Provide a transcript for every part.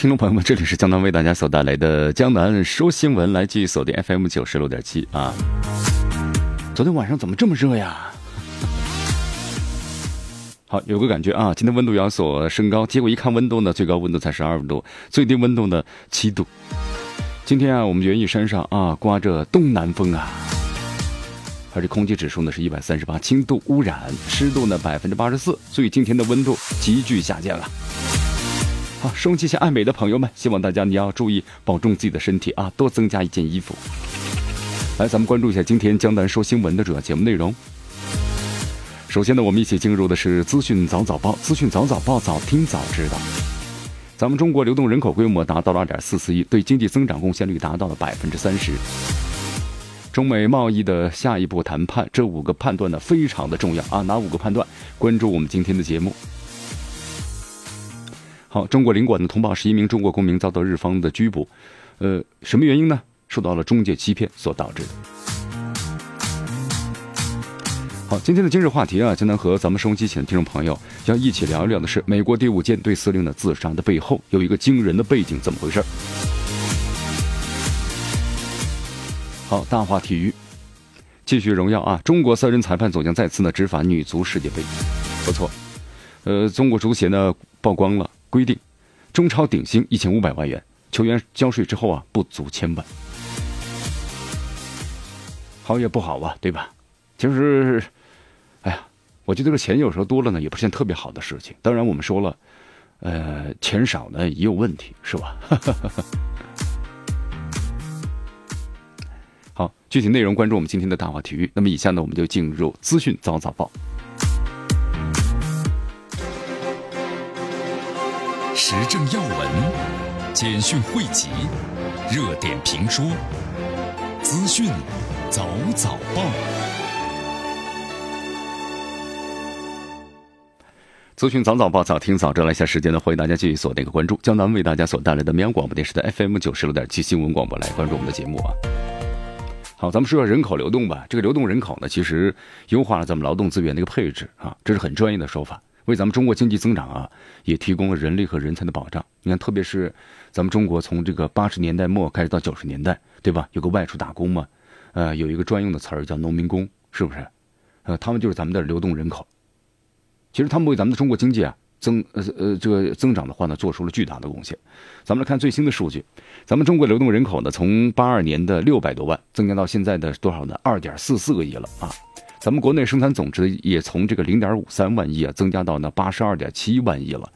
听众朋友们，这里是江南为大家所带来的江南说新闻，来继续锁定 FM 九十六点七啊。昨天晚上怎么这么热呀？好，有个感觉啊，今天温度有所升高，结果一看温度呢，最高温度才十二度，最低温度呢七度。今天啊，我们园艺山上啊，刮着东南风啊，而且空气指数呢是一百三十八，轻度污染，湿度呢百分之八十四，所以今天的温度急剧下降了。好，收集一下爱美的朋友们，希望大家你要注意保重自己的身体啊，多增加一件衣服。来，咱们关注一下今天江南说新闻的主要节目内容。首先呢，我们一起进入的是资讯早早报，资讯早早报，早听早知道。咱们中国流动人口规模达到了二点四四亿，对经济增长贡献率达到了百分之三十。中美贸易的下一步谈判，这五个判断呢非常的重要啊，哪五个判断？关注我们今天的节目。好，中国领馆的通报是一名中国公民遭到日方的拘捕，呃，什么原因呢？受到了中介欺骗所导致的。好，今天的今日话题啊，将能和咱们收音机前的听众朋友要一起聊一聊的是，美国第五舰队司令的自杀的背后有一个惊人的背景，怎么回事？好，大话体育，继续荣耀啊！中国三人裁判总将再次呢执法女足世界杯，不错，呃，中国足协呢曝光了。规定，中超顶薪一千五百万元，球员交税之后啊，不足千万。好也不好吧，对吧？其实，哎呀，我觉得这个钱有时候多了呢，也不是件特别好的事情。当然，我们说了，呃，钱少呢也有问题，是吧？好，具体内容关注我们今天的大话体育。那么，以下呢，我们就进入资讯早早报。时政要闻、简讯汇集、热点评说、资讯早早报。资讯早早报，早听早知道。来下时间呢，欢迎大家继续锁定个关注，江南为大家所带来的绵阳广播电视台 FM 九十六点七新闻广播，来关注我们的节目啊。好，咱们说说人口流动吧。这个流动人口呢，其实优化了咱们劳动资源的一个配置啊，这是很专业的说法。为咱们中国经济增长啊，也提供了人力和人才的保障。你看，特别是咱们中国从这个八十年代末开始到九十年代，对吧？有个外出打工嘛，呃，有一个专用的词儿叫农民工，是不是？呃，他们就是咱们的流动人口。其实他们为咱们的中国经济啊增呃呃这个增长的话呢，做出了巨大的贡献。咱们来看最新的数据，咱们中国流动人口呢，从八二年的六百多万增加到现在的多少呢？二点四四个亿了啊！咱们国内生产总值也从这个零点五三万亿啊，增加到呢八十二点七万亿了。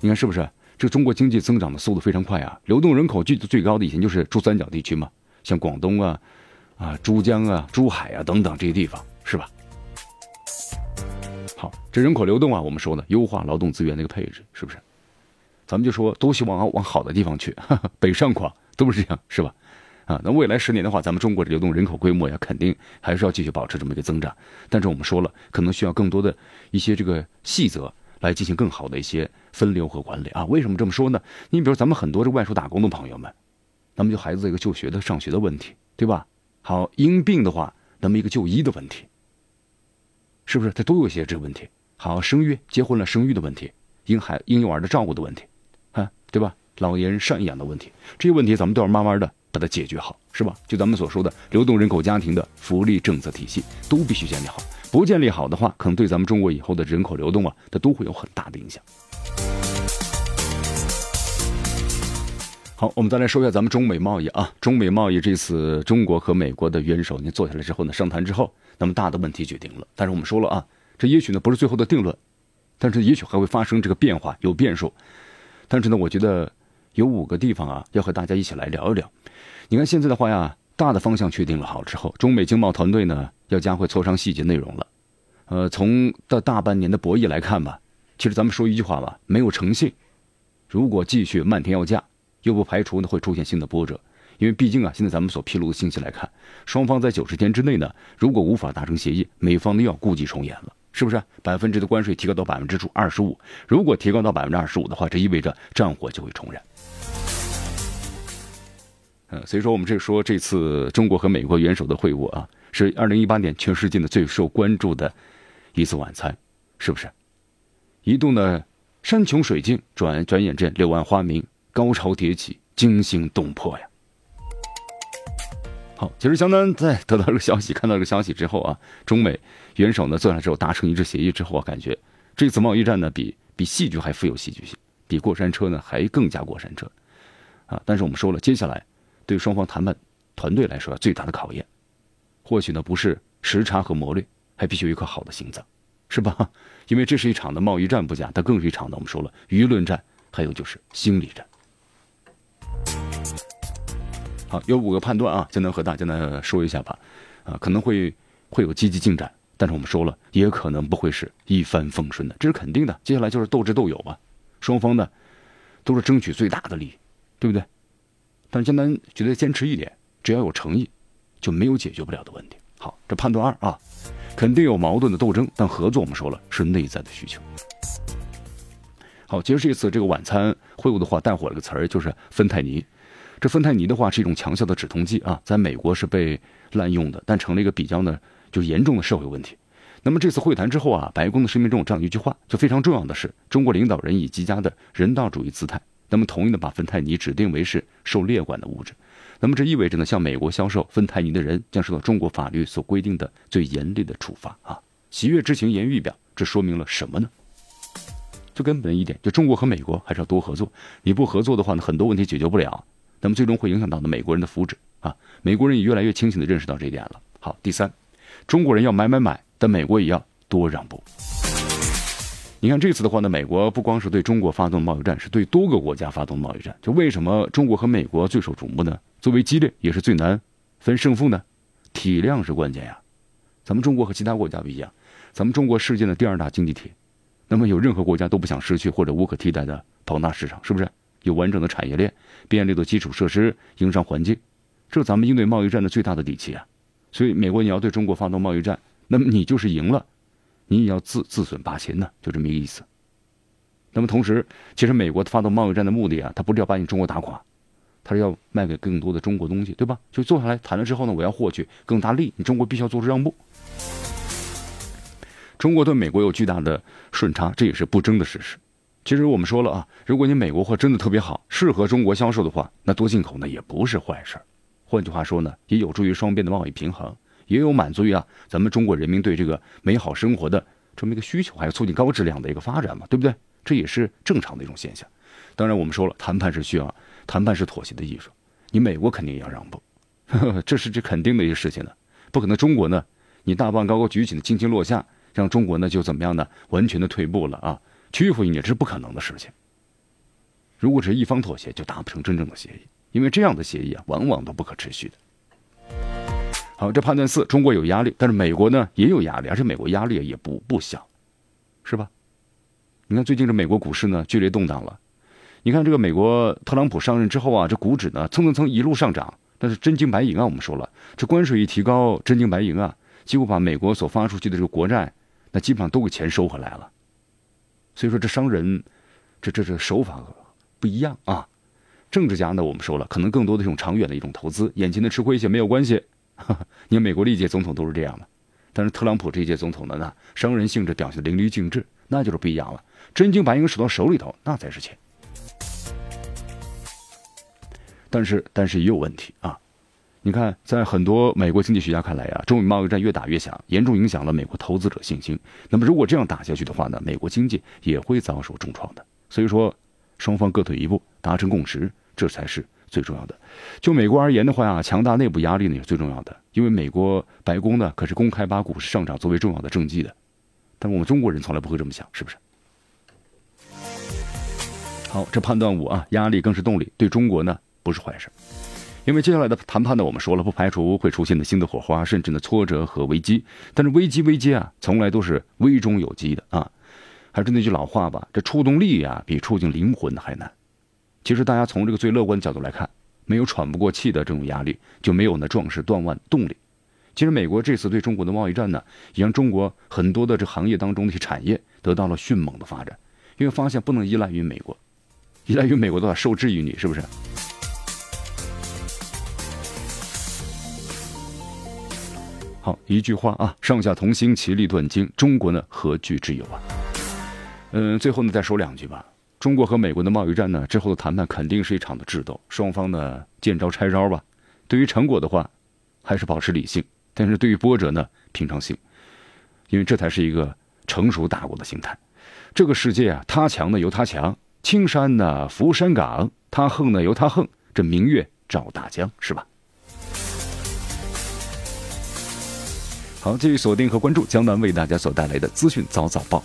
你看是不是？这中国经济增长的速度非常快啊！流动人口聚集最高的以前就是珠三角地区嘛，像广东啊、啊珠江啊、珠海啊等等这些地方，是吧？好，这人口流动啊，我们说呢，优化劳动资源的一个配置，是不是？咱们就说都希望往好的地方去，北上广都是这样，是吧？那未来十年的话，咱们中国的流动人口规模呀，肯定还是要继续保持这么一个增长。但是我们说了，可能需要更多的一些这个细则来进行更好的一些分流和管理啊。为什么这么说呢？你比如咱们很多这外出打工的朋友们，那么就孩子一个就学的上学的问题，对吧？好，因病的话，那么一个就医的问题，是不是？它都有一些这个问题。好，生育结婚了生育的问题，婴孩婴幼儿的照顾的问题，啊，对吧？老年人赡养的问题，这些问题咱们都要慢慢的。把它解决好，是吧？就咱们所说的流动人口家庭的福利政策体系，都必须建立好。不建立好的话，可能对咱们中国以后的人口流动啊，它都会有很大的影响。好，我们再来说一下咱们中美贸易啊。中美贸易这次中国和美国的元首呢坐下来之后呢，商谈之后，那么大的问题决定了。但是我们说了啊，这也许呢不是最后的定论，但是也许还会发生这个变化，有变数。但是呢，我觉得有五个地方啊，要和大家一起来聊一聊。你看现在的话呀，大的方向确定了好之后，中美经贸团队呢要加快磋商细节内容了。呃，从到大半年的博弈来看吧，其实咱们说一句话吧，没有诚信，如果继续漫天要价，又不排除呢会出现新的波折。因为毕竟啊，现在咱们所披露的信息来看，双方在九十天之内呢，如果无法达成协议，美方呢要故伎重演了，是不是？百分之的关税提高到百分之二十五，如果提高到百分之二十五的话，这意味着战火就会重燃。嗯，所以说我们这说这次中国和美国元首的会晤啊，是二零一八年全世界的最受关注的一次晚餐，是不是？一度呢山穷水尽，转转眼间柳暗花明，高潮迭起，惊心动魄呀。好，其实江南在得到这个消息、看到这个消息之后啊，中美元首呢坐下来之后达成一致协议之后啊，感觉这次贸易战呢比比戏剧还富有戏剧性，比过山车呢还更加过山车，啊！但是我们说了，接下来对双方谈判团队来说最大的考验，或许呢不是时差和磨练，还必须有一颗好的心脏，是吧？因为这是一场的贸易战不假，它更是一场的我们说了舆论战，还有就是心理战。好，有五个判断啊，就能和大家呢说一下吧，啊，可能会会有积极进展，但是我们说了，也可能不会是一帆风顺的，这是肯定的。接下来就是斗智斗勇吧，双方呢都是争取最大的利益，对不对？但是江南觉得坚持一点，只要有诚意，就没有解决不了的问题。好，这判断二啊，肯定有矛盾的斗争，但合作我们说了是内在的需求。好，其实这次这个晚餐会晤的话，带火了个词儿，就是芬太尼。这芬太尼的话是一种强效的止痛剂啊，在美国是被滥用的，但成了一个比较呢就严重的社会问题。那么这次会谈之后啊，白宫的声明中有这样一句话，就非常重要的是，中国领导人以极佳的人道主义姿态，那么同意的把芬太尼指定为是受列管的物质。那么这意味着呢，向美国销售芬太尼的人将受到中国法律所规定的最严厉的处罚啊！喜悦之情言语表，这说明了什么呢？最根本一点，就中国和美国还是要多合作。你不合作的话呢，很多问题解决不了。那么最终会影响到呢美国人的福祉啊！美国人也越来越清醒的认识到这一点了。好，第三，中国人要买买买，但美国也要多让步。你看这次的话呢，美国不光是对中国发动贸易战，是对多个国家发动贸易战。就为什么中国和美国最受瞩目呢？最为激烈，也是最难分胜负呢？体量是关键呀！咱们中国和其他国家不一样，咱们中国世界的第二大经济体，那么有任何国家都不想失去或者无可替代的庞大市场，是不是？有完整的产业链、便利的基础设施、营商环境，这是咱们应对贸易战的最大的底气啊！所以，美国你要对中国发动贸易战，那么你就是赢了，你也要自自损八千呢，就这么一个意思。那么同时，其实美国发动贸易战的目的啊，他不是要把你中国打垮，他是要卖给更多的中国东西，对吧？就坐下来谈了之后呢，我要获取更大利，你中国必须要做出让步。中国对美国有巨大的顺差，这也是不争的事实。其实我们说了啊，如果你美国货真的特别好，适合中国销售的话，那多进口呢也不是坏事换句话说呢，也有助于双边的贸易平衡，也有满足于啊咱们中国人民对这个美好生活的这么一个需求，还有促进高质量的一个发展嘛，对不对？这也是正常的一种现象。当然，我们说了，谈判是需要，谈判是妥协的艺术。你美国肯定也要让步，这是这肯定的一个事情呢，不可能中国呢，你大棒高高举起的轻轻落下，让中国呢就怎么样呢？完全的退步了啊！屈服于你这是不可能的事情。如果只是一方妥协，就达不成真正的协议，因为这样的协议啊，往往都不可持续的。好，这判断四，中国有压力，但是美国呢也有压力，而且美国压力也不不小，是吧？你看最近这美国股市呢剧烈动荡了，你看这个美国特朗普上任之后啊，这股指呢蹭蹭蹭一路上涨，但是真金白银啊，我们说了，这关税一提高，真金白银啊，几乎把美国所发出去的这个国债，那基本上都给钱收回来了。所以说，这商人，这这这手法不一样啊。政治家呢，我们说了，可能更多的是种长远的一种投资，眼前的吃亏一些没有关系。你看美国历届总统都是这样的，但是特朗普这一届总统呢，商人性质表现的淋漓尽致，那就是不一样了。真金白银守到手里头，那才是钱。但是，但是也有问题啊。你看，在很多美国经济学家看来啊，中美贸易战越打越响，严重影响了美国投资者信心。那么，如果这样打下去的话呢，美国经济也会遭受重创的。所以说，双方各退一步，达成共识，这才是最重要的。就美国而言的话啊，强大内部压力呢也是最重要的，因为美国白宫呢可是公开把股市上涨作为重要的政绩的。但我们中国人从来不会这么想，是不是？好，这判断五啊，压力更是动力，对中国呢不是坏事。因为接下来的谈判呢，我们说了，不排除会出现的新的火花，甚至呢挫折和危机。但是危机危机啊，从来都是危中有机的啊。还是那句老话吧，这触动力啊，比触动灵魂还难。其实大家从这个最乐观的角度来看，没有喘不过气的这种压力，就没有那壮士断腕动力。其实美国这次对中国的贸易战呢，也让中国很多的这行业当中的产业得到了迅猛的发展，因为发现不能依赖于美国，依赖于美国的话受制于你，是不是？好，一句话啊，上下同心，其利断金，中国呢何惧之有啊？嗯，最后呢再说两句吧。中国和美国的贸易战呢之后的谈判肯定是一场的智斗，双方呢见招拆招吧。对于成果的话，还是保持理性。但是对于波折呢，平常心，因为这才是一个成熟大国的心态。这个世界啊，他强呢由他强，青山呢扶山岗，他横呢由他横，这明月照大江，是吧？好，继续锁定和关注江南为大家所带来的资讯早早报。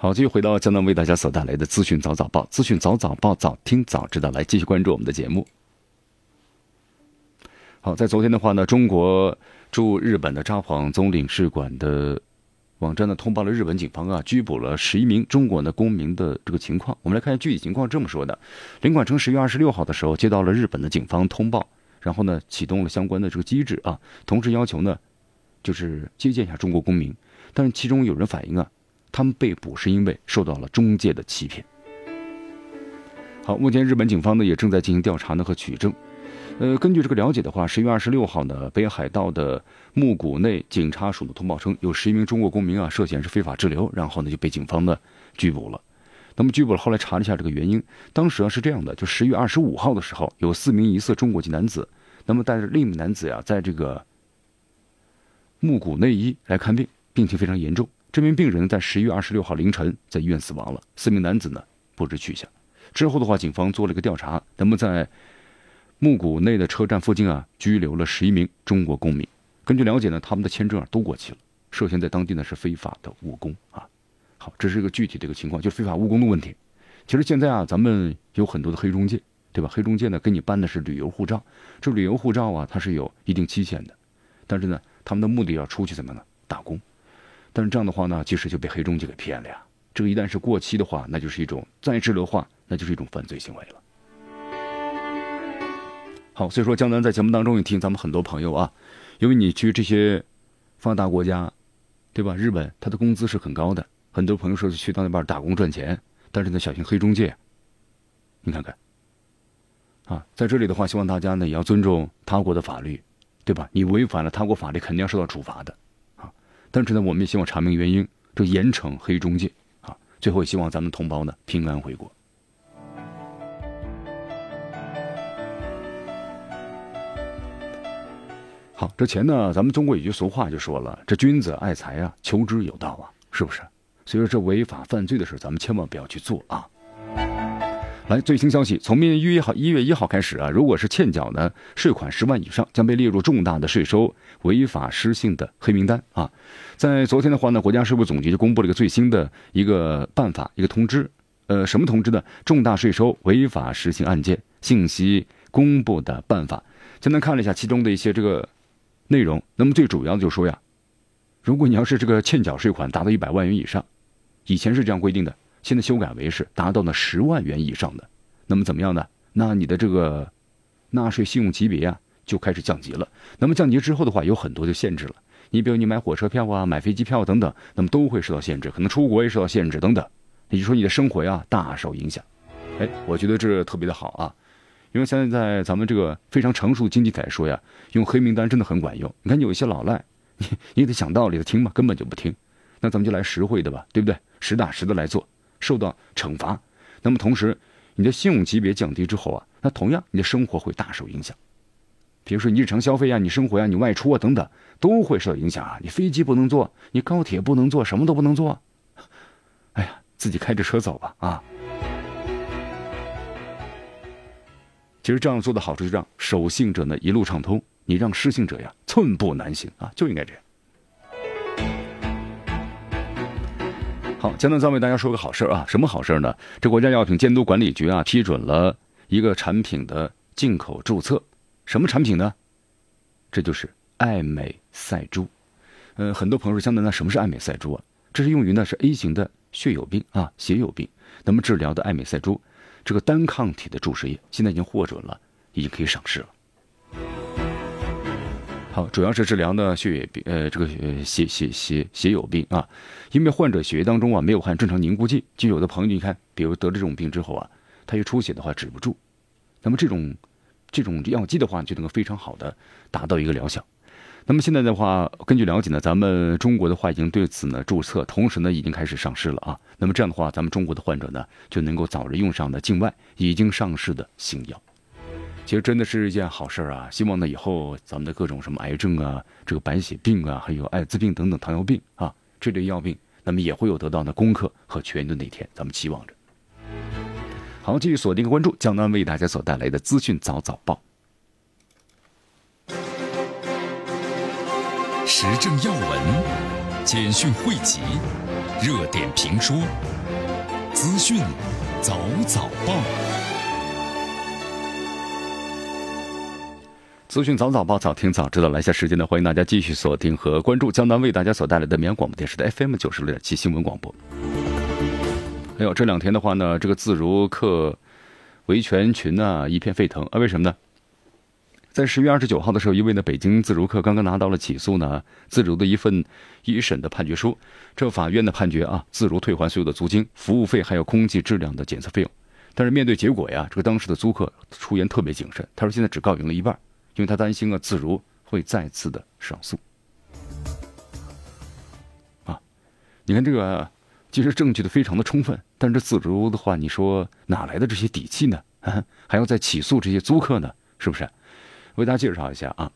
好，继续回到江南为大家所带来的资讯早早报，资讯早早报，早听早知道。来继续关注我们的节目。好，在昨天的话呢，中国。驻日本的札幌总领事馆的网站呢，通报了日本警方啊拘捕了十一名中国的公民的这个情况。我们来看一下具体情况，这么说的：领馆称，十月二十六号的时候接到了日本的警方通报，然后呢启动了相关的这个机制啊，同时要求呢就是接见一下中国公民。但是其中有人反映啊，他们被捕是因为受到了中介的欺骗。好，目前日本警方呢也正在进行调查呢和取证。呃，根据这个了解的话，十月二十六号呢，北海道的木谷内警察署的通报称，有十一名中国公民啊涉嫌是非法滞留，然后呢就被警方呢拘捕了。那么拘捕了，后来查了一下这个原因，当时啊是这样的，就十月二十五号的时候，有四名疑似中国籍男子，那么带着另一名男子呀，在这个木谷内医来看病，病情非常严重。这名病人在十一月二十六号凌晨在医院死亡了，四名男子呢不知去向。之后的话，警方做了一个调查，那么在。木谷内的车站附近啊，拘留了十一名中国公民。根据了解呢，他们的签证啊都过期了，涉嫌在当地呢是非法的务工啊。好，这是一个具体的一个情况，就是非法务工的问题。其实现在啊，咱们有很多的黑中介，对吧？黑中介呢给你办的是旅游护照，这旅游护照啊它是有一定期限的，但是呢，他们的目的要出去怎么呢？打工。但是这样的话呢，其实就被黑中介给骗了呀。这个一旦是过期的话，那就是一种再滞留化，那就是一种犯罪行为了。好，所以说江南在节目当中也提醒咱们很多朋友啊，因为你去这些发达国家，对吧？日本他的工资是很高的，很多朋友说是去到那边打工赚钱，但是呢，小心黑中介。你看看，啊，在这里的话，希望大家呢也要尊重他国的法律，对吧？你违反了他国法律，肯定要受到处罚的。但是呢，我们也希望查明原因，就严惩黑中介啊。最后也希望咱们同胞呢平安回国。好，这钱呢？咱们中国有句俗话就说了：“这君子爱财啊，求之有道啊，是不是？”所以说，这违法犯罪的事，咱们千万不要去做啊！来，最新消息，从明年一月一号一月一号开始啊，如果是欠缴呢税款十万以上，将被列入重大的税收违法失信的黑名单啊。在昨天的话呢，国家税务总局就公布了一个最新的一个办法，一个通知。呃，什么通知呢？重大税收违法失信案件信息公布的办法。简单看了一下其中的一些这个。内容，那么最主要就是说呀，如果你要是这个欠缴税款达到一百万元以上，以前是这样规定的，现在修改为是达到了十万元以上的，那么怎么样呢？那你的这个纳税信用级别啊就开始降级了。那么降级之后的话，有很多就限制了。你比如你买火车票啊、买飞机票等等，那么都会受到限制，可能出国也受到限制等等。也就是说，你的生活呀大受影响。哎，我觉得这特别的好啊。因为现在在咱们这个非常成熟的经济体来说呀，用黑名单真的很管用。你看有一些老赖，你你得讲道理的听嘛，根本就不听。那咱们就来实惠的吧，对不对？实打实的来做，受到惩罚。那么同时，你的信用级别降低之后啊，那同样你的生活会大受影响。比如说你日常消费啊，你生活呀，你外出啊等等，都会受到影响啊。你飞机不能坐，你高铁不能坐，什么都不能坐。哎呀，自己开着车走吧啊。其实这样做的好处就让守信者呢一路畅通，你让失信者呀寸步难行啊，就应该这样。好，江南再为大家说个好事啊，什么好事呢？这国家药品监督管理局啊批准了一个产品的进口注册，什么产品呢？这就是爱美赛珠。呃，很多朋友说江南，那什么是爱美赛珠啊？这是用于呢是 A 型的血友病啊血友病，那么治疗的爱美赛珠这个单抗体的注射液，现在已经获准了，已经可以上市了。主要是治疗呢血液病，呃，这个血血血血友病啊，因为患者血液当中啊没有含正常凝固剂，就有的朋友你看，比如得这种病之后啊，他一出血的话止不住，那么这种这种药剂的话就能够非常好的达到一个疗效。那么现在的话，根据了解呢，咱们中国的话已经对此呢注册，同时呢已经开始上市了啊。那么这样的话，咱们中国的患者呢就能够早日用上的境外已经上市的新药。其实真的是一件好事啊！希望呢以后咱们的各种什么癌症啊、这个白血病啊、还有艾滋病等等糖尿病啊这类药病，那么也会有得到呢攻克和痊愈的那天，咱们期望着。好，继续锁定关注江南为大家所带来的资讯早早报，时政要闻、简讯汇集、热点评说、资讯早早报。资讯早早报，早听早知道。来下时间呢，欢迎大家继续锁定和关注江南为大家所带来的绵阳广播电视的 FM 九十六点七新闻广播。还有这两天的话呢，这个自如客维权群呢一片沸腾啊，为什么呢？在十月二十九号的时候，一位呢北京自如客刚刚拿到了起诉呢自如的一份一审的判决书，这法院的判决啊，自如退还所有的租金、服务费还有空气质量的检测费用。但是面对结果呀，这个当时的租客出言特别谨慎，他说现在只告赢了一半。因为他担心啊，自如会再次的上诉。啊，你看这个，其实证据的非常的充分，但是自如的话，你说哪来的这些底气呢？还要再起诉这些租客呢？是不是？为大家介绍一下啊，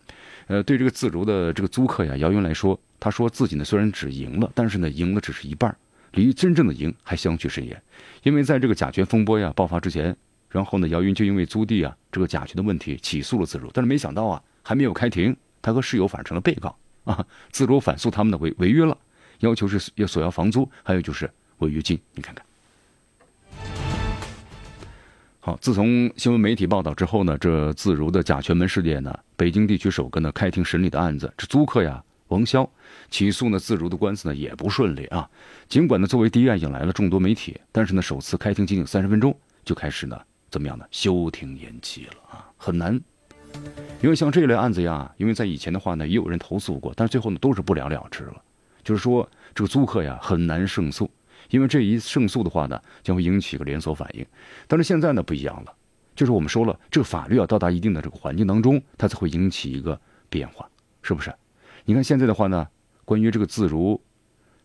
呃，对这个自如的这个租客呀，姚云来说，他说自己呢虽然只赢了，但是呢赢了只是一半，离真正的赢还相去甚远。因为在这个甲醛风波呀爆发之前。然后呢，姚云就因为租地啊这个甲醛的问题起诉了自如，但是没想到啊，还没有开庭，他和室友反而成了被告啊。自如反诉他们的违违约了，要求是要索要房租，还有就是违约金。你看看，好，自从新闻媒体报道之后呢，这自如的甲醛门事件呢，北京地区首个呢开庭审理的案子，这租客呀王潇起诉呢自如的官司呢也不顺利啊。尽管呢作为第一案引来了众多媒体，但是呢首次开庭仅仅三十分钟就开始呢。怎么样呢？休庭延期了啊，很难。因为像这类案子呀，因为在以前的话呢，也有人投诉过，但是最后呢都是不了了之了。就是说，这个租客呀很难胜诉，因为这一胜诉的话呢，将会引起一个连锁反应。但是现在呢不一样了，就是我们说了，这个法律要到达一定的这个环境当中，它才会引起一个变化，是不是？你看现在的话呢，关于这个自如。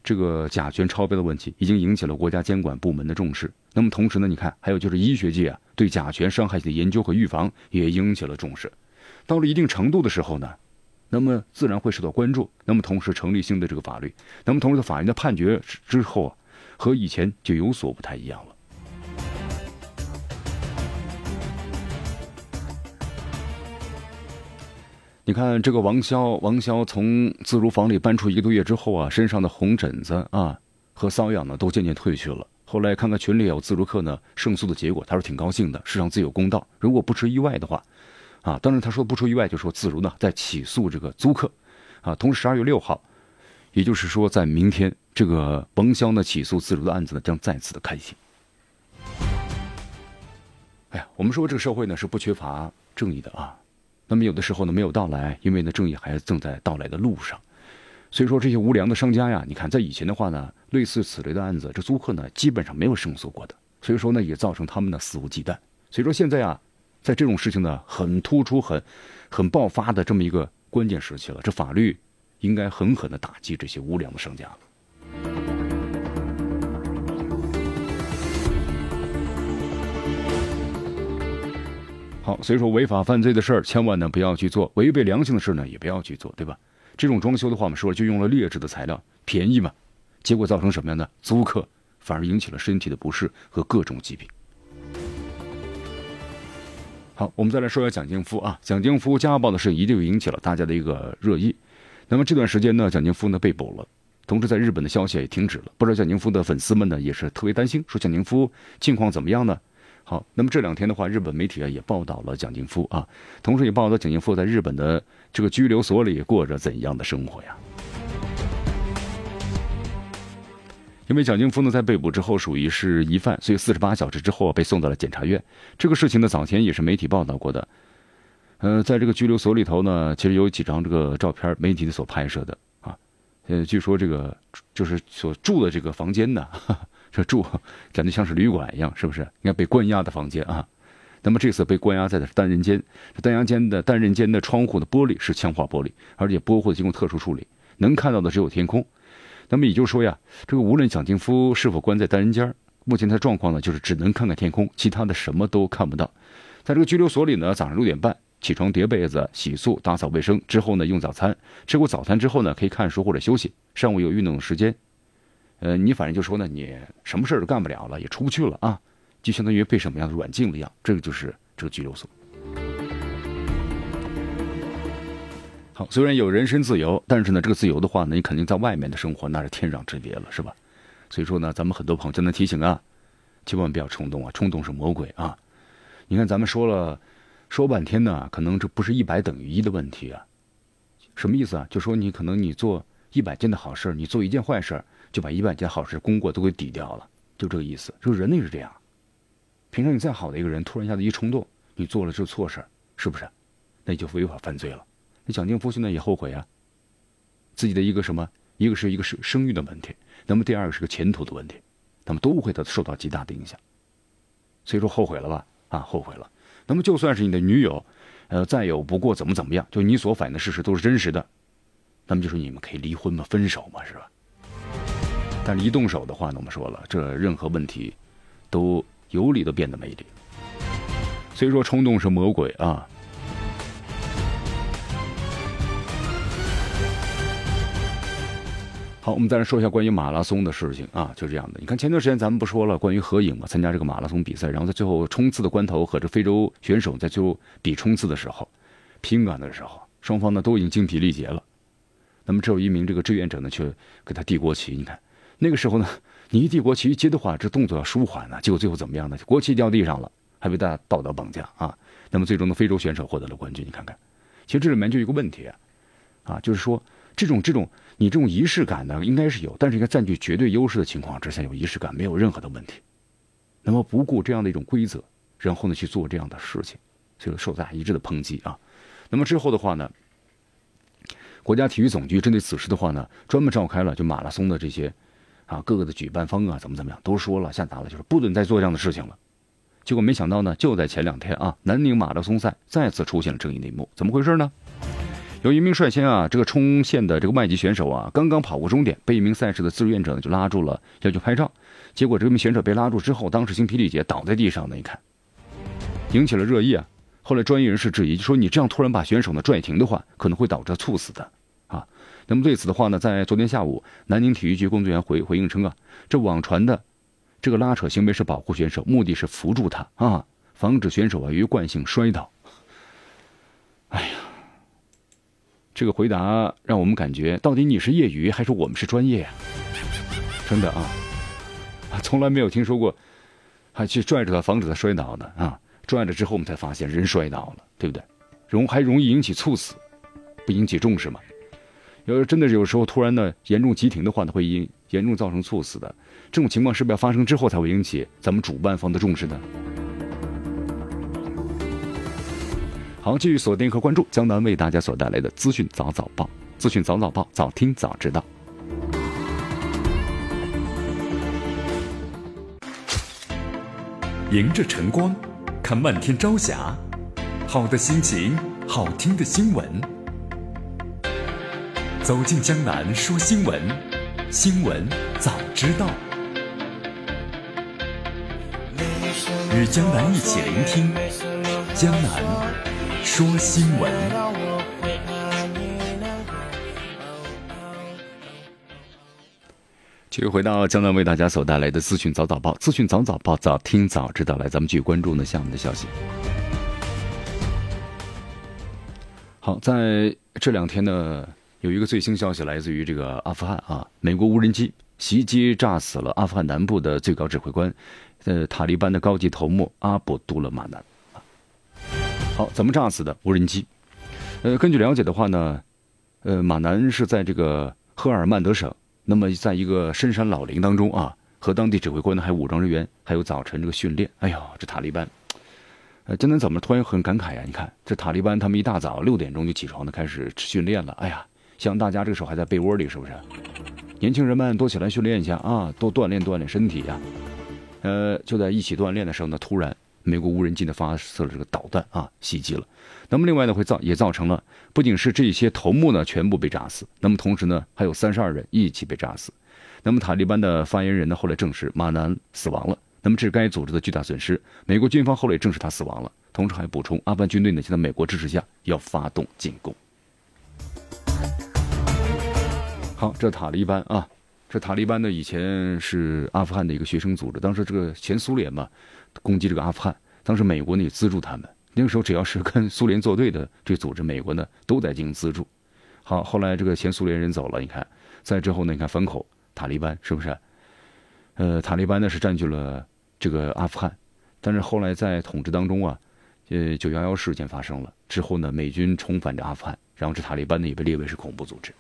这个甲醛超标的问题已经引起了国家监管部门的重视。那么同时呢，你看还有就是医学界啊对甲醛伤害的研究和预防也引起了重视。到了一定程度的时候呢，那么自然会受到关注。那么同时成立新的这个法律，那么同时的法院的判决之后啊，和以前就有所不太一样了。你看这个王潇，王潇从自如房里搬出一个多月之后啊，身上的红疹子啊和瘙痒呢都渐渐退去了。后来看看群里有自如客呢胜诉的结果，他说挺高兴的，世上自有公道。如果不出意外的话，啊，当然他说不出意外，就说自如呢在起诉这个租客，啊，同时十二月六号，也就是说在明天，这个王潇呢起诉自如的案子呢将再次的开庭。哎呀，我们说这个社会呢是不缺乏正义的啊。那么有的时候呢没有到来，因为呢正义还正在到来的路上，所以说这些无良的商家呀，你看在以前的话呢，类似此类的案子，这租客呢基本上没有胜诉过的，所以说呢也造成他们呢肆无忌惮。所以说现在啊，在这种事情呢很突出、很很爆发的这么一个关键时期了，这法律应该狠狠的打击这些无良的商家了。好，所以说违法犯罪的事儿，千万呢不要去做；违背良心的事呢，也不要去做，对吧？这种装修的话，我们说了，就用了劣质的材料，便宜嘛，结果造成什么样的？租客反而引起了身体的不适和各种疾病。好，我们再来说一下蒋劲夫啊，蒋劲夫家暴的事一定引起了大家的一个热议。那么这段时间呢，蒋劲夫呢被捕了，同时在日本的消息也停止了。不知道蒋劲夫的粉丝们呢也是特别担心，说蒋劲夫近况怎么样呢？好，那么这两天的话，日本媒体啊也报道了蒋劲夫啊，同时也报道蒋劲夫在日本的这个拘留所里过着怎样的生活呀？因为蒋劲夫呢在被捕之后属于是疑犯，所以四十八小时之后被送到了检察院。这个事情呢早前也是媒体报道过的。呃，在这个拘留所里头呢，其实有几张这个照片，媒体所拍摄的啊。呃，据说这个就是所住的这个房间呢，这住 感觉像是旅馆一样，是不是？应该被关押的房间啊。那么这次被关押在的是单人间，这单人间的单人间的窗户的玻璃是强化玻璃，而且玻璃经过特殊处理，能看到的只有天空。那么也就是说呀，这个无论蒋劲夫是否关在单人间目前他的状况呢，就是只能看看天空，其他的什么都看不到。在这个拘留所里呢，早上六点半起床叠被子、洗漱、打扫卫生之后呢，用早餐。吃过早餐之后呢，可以看书或者休息。上午有运动时间，呃，你反正就说呢，你什么事儿都干不了了，也出不去了啊，就相当于被什么样的软禁了一样。这个就是这个拘留所。好，虽然有人身自由，但是呢，这个自由的话呢，你肯定在外面的生活那是天壤之别了，是吧？所以说呢，咱们很多朋友在那提醒啊，千万不要冲动啊，冲动是魔鬼啊！你看咱们说了说半天呢，可能这不是一百等于一的问题啊，什么意思啊？就说你可能你做一百件的好事儿，你做一件坏事儿，就把一万件好事功过都给抵掉了，就这个意思。就人类是这样，平常你再好的一个人，突然一下子一冲动，你做了这错事是不是？那你就违法犯罪了。那蒋劲夫现在也后悔啊，自己的一个什么，一个是一个是声誉的问题，那么第二个是个前途的问题，那么都会的受到极大的影响。所以说后悔了吧？啊，后悔了。那么就算是你的女友，呃，再有不过怎么怎么样，就你所反映的事实都是真实的，那么就是你们可以离婚嘛，分手嘛，是吧？但是一动手的话呢，我们说了，这任何问题都有理都变得没理。所以说冲动是魔鬼啊。好，我们再来说一下关于马拉松的事情啊，就这样的。你看前段时间咱们不说了关于合影嘛，参加这个马拉松比赛，然后在最后冲刺的关头和这非洲选手在最后比冲刺的时候，拼杆的时候，双方呢都已经精疲力竭了。那么只有一名这个志愿者呢，却给他递国旗。你看那个时候呢，你一递国旗一接的话，这动作要舒缓呢，结果最后怎么样呢？国旗掉地上了，还被大家道德绑架啊。那么最终的非洲选手获得了冠军。你看看，其实这里面就有一个问题啊，啊，就是说这种这种。你这种仪式感呢，应该是有，但是应该占据绝对优势的情况之下有仪式感，没有任何的问题。那么不顾这样的一种规则，然后呢去做这样的事情，就受大家一致的抨击啊。那么之后的话呢，国家体育总局针对此事的话呢，专门召开了就马拉松的这些啊各个的举办方啊怎么怎么样都说了下达了，就是不准再做这样的事情了。结果没想到呢，就在前两天啊，南宁马拉松赛再次出现了争议内幕，怎么回事呢？有一名率先啊，这个冲线的这个外籍选手啊，刚刚跑过终点，被一名赛事的志愿者呢就拉住了，要去拍照。结果这名选手被拉住之后，当时精疲力竭，倒在地上呢。一看，引起了热议啊。后来专业人士质疑，就说你这样突然把选手呢拽停的话，可能会导致猝死的。那么对此的话呢，在昨天下午，南宁体育局工作人员回回应称啊，这网传的这个拉扯行为是保护选手，目的是扶住他啊，防止选手啊于惯性摔倒。哎呀。这个回答让我们感觉，到底你是业余还是我们是专业呀？真的啊，从来没有听说过还去拽着他防止他摔倒的啊！拽了之后，我们才发现人摔倒了，对不对？容还容易引起猝死，不引起重视吗？要是真的有时候突然的严重急停的话呢，会引严重造成猝死的。这种情况是不是要发生之后才会引起咱们主办方的重视呢？好，继续锁定和关注江南为大家所带来的资讯早早报，资讯早早报，早听早知道。迎着晨光，看漫天朝霞，好的心情，好听的新闻。走进江南说新闻，新闻早知道。与江南一起聆听江南。说新闻，继续回到江南为大家所带来的资讯早早报，资讯早早报，早听早知道。来，咱们继续关注呢下面的消息。好，在这两天呢，有一个最新消息来自于这个阿富汗啊，美国无人机袭击炸死了阿富汗南部的最高指挥官，呃，塔利班的高级头目阿卜杜勒马南。好，怎么炸死的？无人机。呃，根据了解的话呢，呃，马南是在这个赫尔曼德省，那么在一个深山老林当中啊，和当地指挥官呢，还有武装人员，还有早晨这个训练。哎呦，这塔利班。呃，今天怎么突然很感慨呀？你看，这塔利班他们一大早六点钟就起床的开始训练了。哎呀，像大家这个时候还在被窝里，是不是？年轻人们多起来训练一下啊，多锻炼锻炼身体呀。呃，就在一起锻炼的时候呢，突然美国无人机呢发射了这个导弹啊，袭击了。那么另外呢，会造也造成了不仅是这些头目呢全部被炸死，那么同时呢还有三十二人一起被炸死。那么塔利班的发言人呢后来证实马南死亡了。那么这是该组织的巨大损失。美国军方后来也证实他死亡了，同时还补充，阿富汗军队呢现，在美国支持下要发动进攻。好，这塔利班啊，这塔利班呢，以前是阿富汗的一个学生组织，当时这个前苏联嘛，攻击这个阿富汗，当时美国呢也资助他们。那个时候只要是跟苏联作对的这组织，美国呢都在进行资助。好，后来这个前苏联人走了，你看，在之后呢，你看反口塔利班是不是？呃，塔利班呢是占据了。这个阿富汗，但是后来在统治当中啊，呃，九幺幺事件发生了之后呢，美军重返这阿富汗，然后这塔利班呢也被列为是恐怖组织。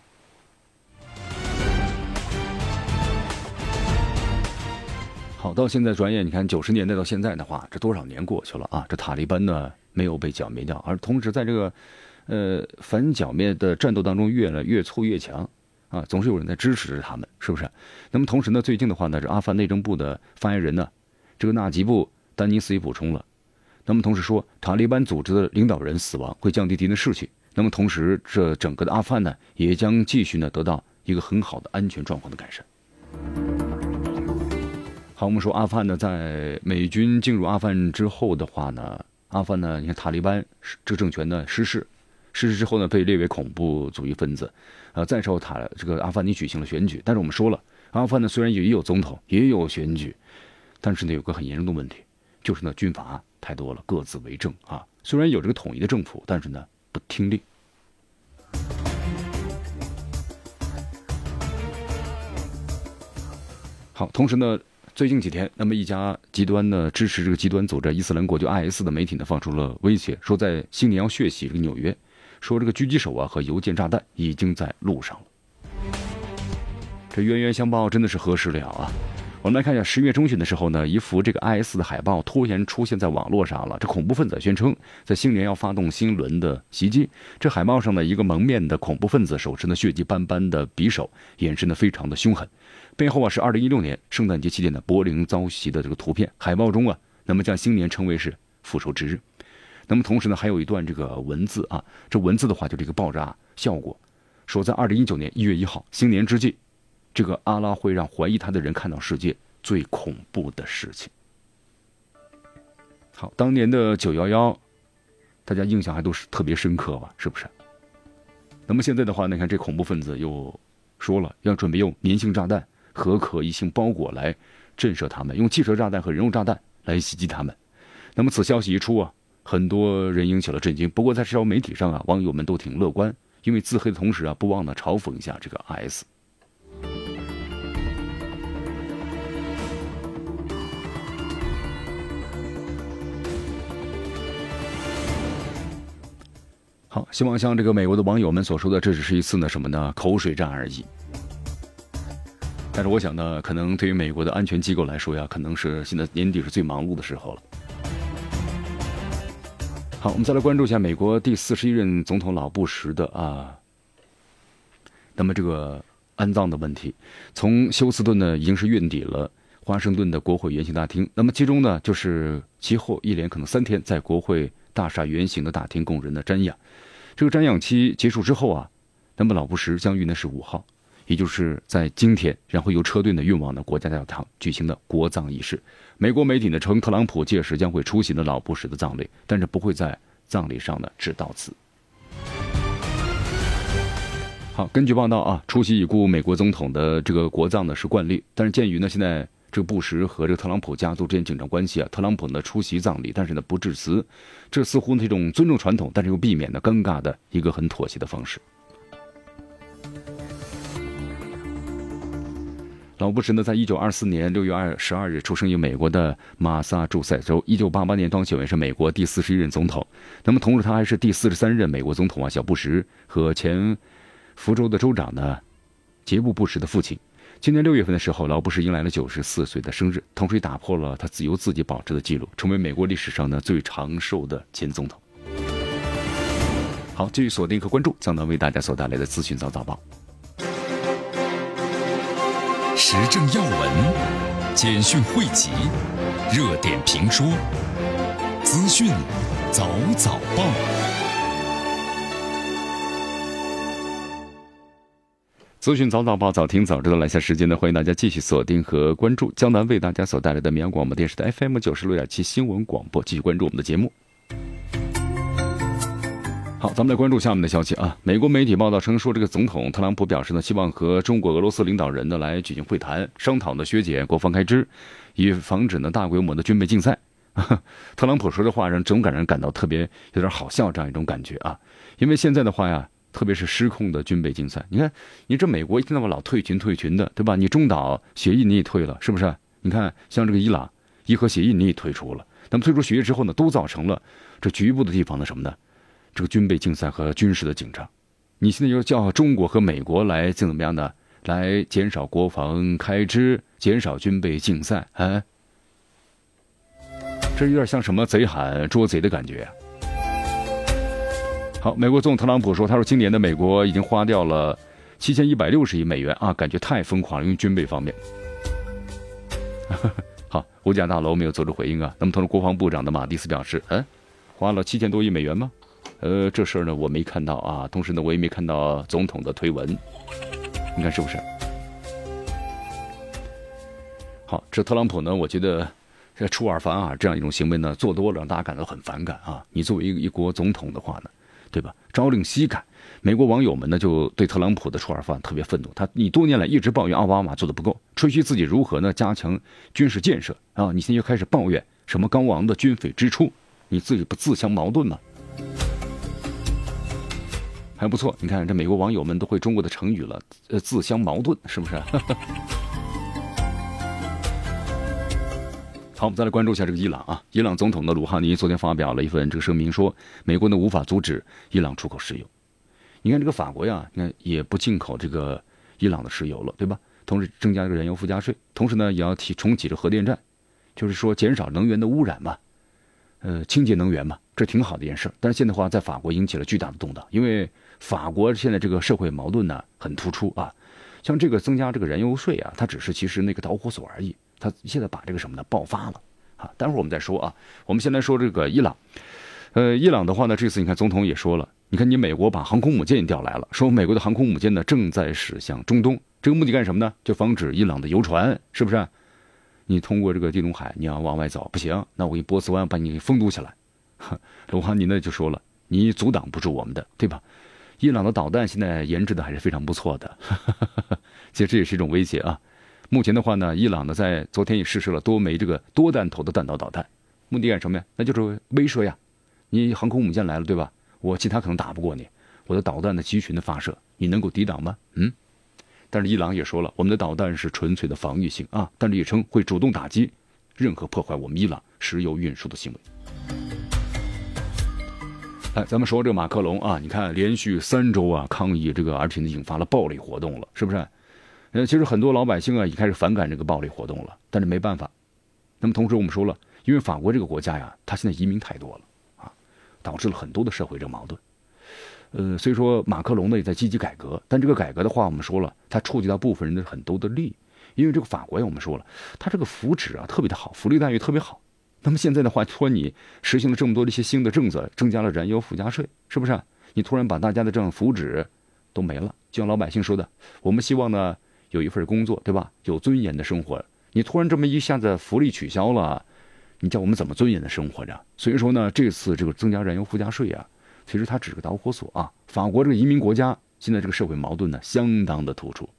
好，到现在转眼你看九十年代到现在的话，这多少年过去了啊？这塔利班呢没有被剿灭掉，而同时在这个呃反剿灭的战斗当中越来越挫越强啊，总是有人在支持着他们，是不是？那么同时呢，最近的话呢，这阿富汗内政部的发言人呢。这个纳吉布丹尼斯也补充了，那么同时说，塔利班组织的领导人死亡会降低敌人的士气。那么同时，这整个的阿富汗呢，也将继续呢得到一个很好的安全状况的改善。好，我们说阿富汗呢，在美军进入阿富汗之后的话呢，阿富汗呢，你看塔利班这个政权呢失势，失势之后呢被列为恐怖主义分子，呃，再之后塔这个阿富汗你举行了选举，但是我们说了，阿富汗呢虽然也有总统，也有选举。但是呢，有个很严重的问题，就是呢，军阀太多了，各自为政啊。虽然有这个统一的政府，但是呢，不听令。好，同时呢，最近几天，那么一家极端呢支持这个极端组织伊斯兰国就 IS 的媒体呢，放出了威胁，说在新年要血洗这个纽约，说这个狙击手啊和邮件炸弹已经在路上了。这冤冤相报真的是何时了啊？我们来看一下，十月中旬的时候呢，一幅这个 IS 的海报突然出现在网络上了。这恐怖分子宣称在新年要发动新一轮的袭击。这海报上的一个蒙面的恐怖分子手持呢血迹斑斑的匕首，眼神呢非常的凶狠。背后啊是2016年圣诞节期间的柏林遭袭的这个图片。海报中啊，那么将新年称为是复仇之日。那么同时呢，还有一段这个文字啊，这文字的话就这个爆炸效果，说在2019年1月1号新年之际。这个阿拉会让怀疑他的人看到世界最恐怖的事情。好，当年的九幺幺，大家印象还都是特别深刻吧？是不是？那么现在的话，你看这恐怖分子又说了，要准备用粘性炸弹和可疑性包裹来震慑他们，用汽车炸弹和人肉炸弹来袭击他们。那么此消息一出啊，很多人引起了震惊。不过在社交媒体上啊，网友们都挺乐观，因为自黑的同时啊，不忘呢嘲讽一下这个 S。好，希望像这个美国的网友们所说的，这只是一次呢什么呢口水战而已。但是我想呢，可能对于美国的安全机构来说呀，可能是现在年底是最忙碌的时候了。好，我们再来关注一下美国第四十一任总统老布什的啊，那么这个安葬的问题，从休斯顿呢已经是运抵了华盛顿的国会圆形大厅，那么其中呢就是其后一连可能三天在国会大厦圆形的大厅供人的瞻仰。这个瞻仰期结束之后啊，那么老布什将于呢是五号，也就是在今天，然后由车队呢运往呢国家教堂举行的国葬仪式。美国媒体呢称，特朗普届时将会出席呢老布什的葬礼，但是不会在葬礼上呢致悼词。好，根据报道啊，出席已故美国总统的这个国葬呢是惯例，但是鉴于呢现在这个布什和这个特朗普家族之间紧张关系啊。特朗普呢出席葬礼，但是呢不致辞，这似乎是一种尊重传统，但是又避免的尴尬的一个很妥协的方式。老布什呢，在一九二四年六月二十二日出生于美国的马萨诸塞州。一九八八年当选为是美国第四十一任总统。那么，同时他还是第四十三任美国总统啊。小布什和前福州的州长呢，杰布·布什的父亲。今年六月份的时候，老布什迎来了九十四岁的生日，同时也打破了他自由自己保持的记录，成为美国历史上呢最长寿的前总统。好，继续锁定和关注江南为大家所带来的资讯早早报。时政要闻、简讯汇集、热点评说、资讯早早报。资讯早早报，早听早知道。来下时间呢，欢迎大家继续锁定和关注江南为大家所带来的绵阳广播电视台 FM 九十六点七新闻广播，继续关注我们的节目。好，咱们来关注下面的消息啊。美国媒体报道称说，这个总统特朗普表示呢，希望和中国、俄罗斯领导人呢来举行会谈，商讨呢削减国防开支，以防止呢大规模的军备竞赛。特朗普说这话让总感人感到特别有点好笑这样一种感觉啊。因为现在的话呀，特别是失控的军备竞赛，你看，你这美国一天到晚老退群退群的，对吧？你中导协议你也退了，是不是？你看，像这个伊朗伊核协议你也退出了，那么退出协议之后呢，都造成了这局部的地方的什么呢？这个军备竞赛和军事的紧张，你现在又叫中国和美国来怎么样呢？来减少国防开支，减少军备竞赛，哎，这有点像什么贼喊捉贼的感觉。好，美国总统特朗普说，他说今年的美国已经花掉了七千一百六十亿美元啊，感觉太疯狂了，因为军备方面。好，五角大楼没有做出回应啊。那么，同时国防部长的马蒂斯表示，嗯，花了七千多亿美元吗？呃，这事儿呢我没看到啊，同时呢我也没看到总统的推文，你看是不是？好，这特朗普呢，我觉得这出尔反尔这样一种行为呢，做多了让大家感到很反感啊。你作为一个一国总统的话呢，对吧？朝令夕改，美国网友们呢就对特朗普的出尔反尔特别愤怒。他你多年来一直抱怨奥巴马做的不够，吹嘘自己如何呢加强军事建设啊，你现在又开始抱怨什么高昂的军费支出，你自己不自相矛盾吗？还不错，你看这美国网友们都会中国的成语了，呃，自相矛盾，是不是？好，我们再来关注一下这个伊朗啊。伊朗总统的鲁哈尼昨天发表了一份这个声明，说美国呢无法阻止伊朗出口石油。你看这个法国呀，你看也不进口这个伊朗的石油了，对吧？同时增加这个燃油附加税，同时呢也要提重启这核电站，就是说减少能源的污染嘛，呃，清洁能源嘛，这挺好的一件事。但是现在的话，在法国引起了巨大的动荡，因为。法国现在这个社会矛盾呢很突出啊，像这个增加这个燃油税啊，它只是其实那个导火索而已。它现在把这个什么呢爆发了啊，待会儿我们再说啊。我们先来说这个伊朗，呃，伊朗的话呢，这次你看总统也说了，你看你美国把航空母舰调来了，说美国的航空母舰呢正在驶向中东，这个目的干什么呢？就防止伊朗的游船是不是？你通过这个地中海你要往外走不行，那我给波斯湾把你给封堵起来。鲁哈尼呢就说了，你阻挡不住我们的，对吧？伊朗的导弹现在研制的还是非常不错的，其实这也是一种威胁啊。目前的话呢，伊朗呢在昨天也试射了多枚这个多弹头的弹道导弹，目的干什么呀？那就是威慑呀。你航空母舰来了，对吧？我其他可能打不过你，我的导弹的集群的发射，你能够抵挡吗？嗯。但是伊朗也说了，我们的导弹是纯粹的防御性啊，但是也称会主动打击任何破坏我们伊朗石油运输的行为。哎，咱们说这个马克龙啊，你看连续三周啊抗议这个，而且呢引发了暴力活动了，是不是？呃，其实很多老百姓啊已开始反感这个暴力活动了，但是没办法。那么同时我们说了，因为法国这个国家呀，它现在移民太多了啊，导致了很多的社会这个矛盾。呃，所以说马克龙呢也在积极改革，但这个改革的话，我们说了，它触及到部分人的很多的利益，因为这个法国呀，我们说了，它这个福祉啊特别的好，福利待遇特别好。那么现在的话，突然你实行了这么多的一些新的政策，增加了燃油附加税，是不是？你突然把大家的这样福祉都没了，就像老百姓说的，我们希望呢有一份工作，对吧？有尊严的生活。你突然这么一下子福利取消了，你叫我们怎么尊严的生活着？所以说呢，这次这个增加燃油附加税啊，其实它只是个导火索啊。法国这个移民国家现在这个社会矛盾呢相当的突出，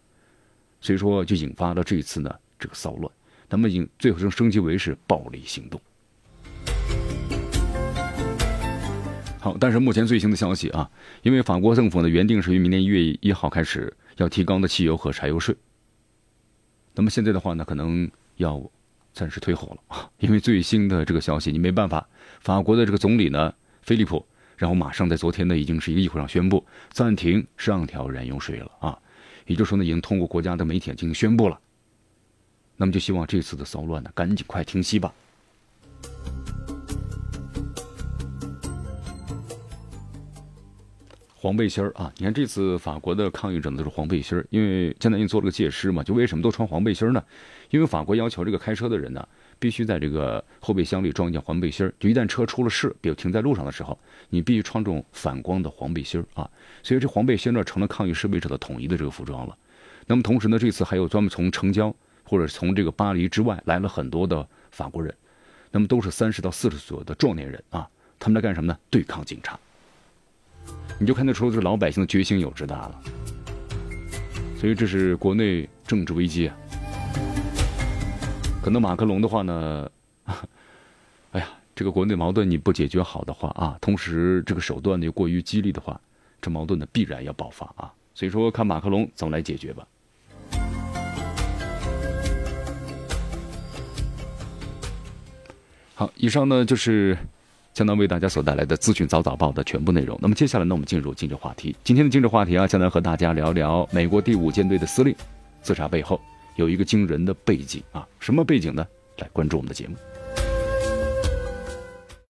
所以说就引发了这次呢这个骚乱。他们已经最后升升级为是暴力行动。好，但是目前最新的消息啊，因为法国政府呢原定是于明年一月一号开始要提高的汽油和柴油税，那么现在的话呢，可能要暂时推后了啊，因为最新的这个消息你没办法，法国的这个总理呢，菲利普，然后马上在昨天呢已经是一个议会上宣布暂停上调燃油税了啊，也就是说呢，已经通过国家的媒体进行宣布了，那么就希望这次的骚乱呢赶紧快停息吧。黄背心儿啊，你看这次法国的抗议者呢都是黄背心儿，因为江南英做了个解释嘛，就为什么都穿黄背心儿呢？因为法国要求这个开车的人呢，必须在这个后备箱里装一件黄背心儿，就一旦车出了事，比如停在路上的时候，你必须穿这种反光的黄背心儿啊。所以这黄背心呢成了抗议示威者的统一的这个服装了。那么同时呢，这次还有专门从城郊或者从这个巴黎之外来了很多的法国人，那么都是三十到四十左右的壮年人啊，他们在干什么呢？对抗警察。你就看得出这老百姓的决心有之大了，所以这是国内政治危机啊。可能马克龙的话呢，哎呀，这个国内矛盾你不解决好的话啊，同时这个手段又过于激烈的话，这矛盾呢必然要爆发啊。所以说，看马克龙怎么来解决吧。好，以上呢就是。江南为大家所带来的资讯早早报的全部内容。那么接下来呢，我们进入今日话题。今天的今日话题啊，江南和大家聊聊美国第五舰队的司令自杀背后有一个惊人的背景啊，什么背景呢？来关注我们的节目。